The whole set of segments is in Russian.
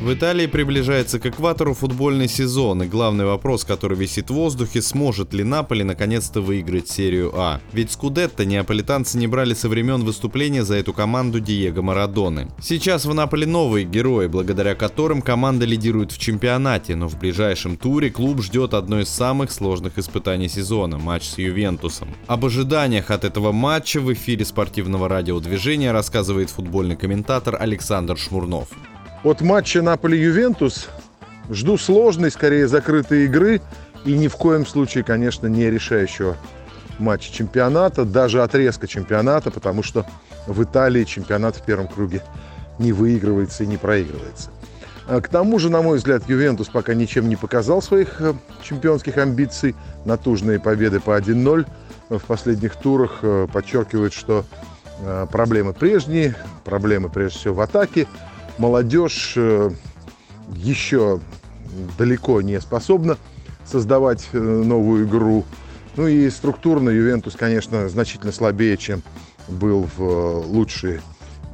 В Италии приближается к экватору футбольный сезон, и главный вопрос, который висит в воздухе, сможет ли Наполи наконец-то выиграть серию А. Ведь Скудетто неаполитанцы не брали со времен выступления за эту команду Диего Марадоны. Сейчас в Наполе новые герои, благодаря которым команда лидирует в чемпионате, но в ближайшем туре клуб ждет одно из самых сложных испытаний сезона – матч с Ювентусом. Об ожиданиях от этого матча в эфире спортивного радиодвижения рассказывает футбольный комментатор Александр Шмурнов. От матча Наполи-Ювентус жду сложной, скорее закрытой игры и ни в коем случае, конечно, не решающего матча чемпионата, даже отрезка чемпионата, потому что в Италии чемпионат в первом круге не выигрывается и не проигрывается. А К тому же, на мой взгляд, Ювентус пока ничем не показал своих э, чемпионских амбиций. Натужные победы по 1-0 в последних турах э, подчеркивают, что э, проблемы прежние, проблемы прежде всего в атаке, молодежь э, еще далеко не способна создавать э, новую игру. Ну и структурно Ювентус, конечно, значительно слабее, чем был в э, лучшие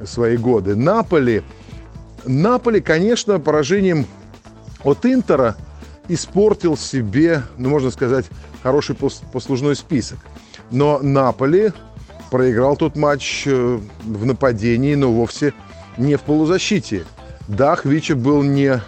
свои годы. Наполи, Наполи, конечно, поражением от Интера испортил себе, ну, можно сказать, хороший пос- послужной список. Но Наполи проиграл тот матч в нападении, но вовсе не в полузащите. Да, Хвича был не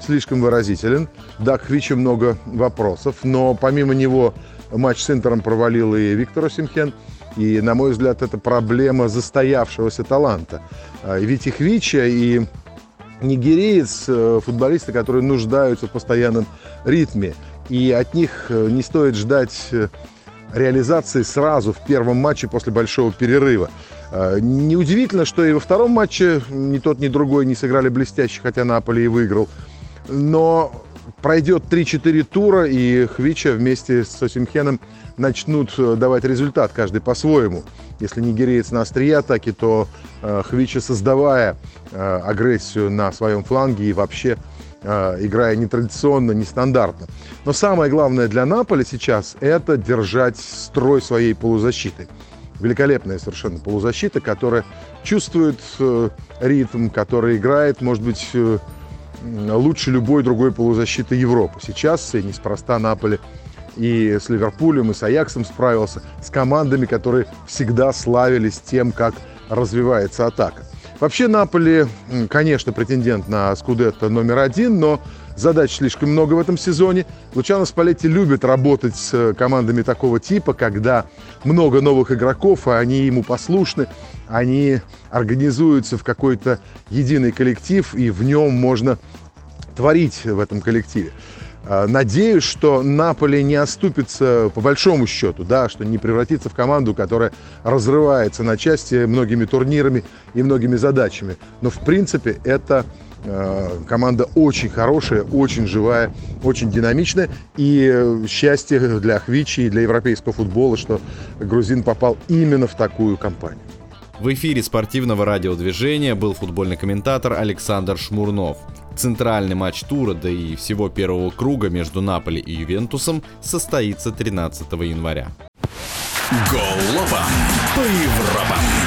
слишком выразителен. Да, к Хвиче много вопросов, но помимо него матч с Интером провалил и Виктор Осимхен. И, на мой взгляд, это проблема застоявшегося таланта. А, Ведь и Хвича, и нигериец, э, футболисты, которые нуждаются в постоянном ритме. И от них э, не стоит ждать э, реализации сразу в первом матче после большого перерыва. Э, Неудивительно, что и во втором матче ни тот, ни другой не сыграли блестяще, хотя Наполи и выиграл. Но пройдет 3-4 тура, и Хвича вместе с Осимхеном начнут э, давать результат, каждый по-своему. Если нигериец на острие атаки, то э, Хвича, создавая э, агрессию на своем фланге и вообще играя нетрадиционно, нестандартно. Но самое главное для Наполи сейчас – это держать строй своей полузащиты. Великолепная совершенно полузащита, которая чувствует э, ритм, которая играет, может быть, э, лучше любой другой полузащиты Европы. Сейчас и неспроста Наполи и с Ливерпулем, и с Аяксом справился, с командами, которые всегда славились тем, как развивается атака. Вообще Наполи, конечно, претендент на Скудетто номер один, но задач слишком много в этом сезоне. Лучано Спалетти любит работать с э, командами такого типа, когда много новых игроков, и они ему послушны, они организуются в какой-то единый коллектив, и в нем можно творить в этом коллективе. А, Надеюсь, что Наполе не оступится по большому счету, да, что не превратится в команду, которая разрывается на части многими турнирами и многими задачами. Но в принципе это э, команда очень хорошая, очень живая, очень динамичная. И э, счастье для Хвичи и для европейского футбола, что грузин попал именно в такую компанию. В эфире спортивного радиодвижения был футбольный комментатор Александр Шмурнов. Центральный матч тура, да и всего первого круга между Наполи и Ювентусом состоится 13 января. Голопом по Европам!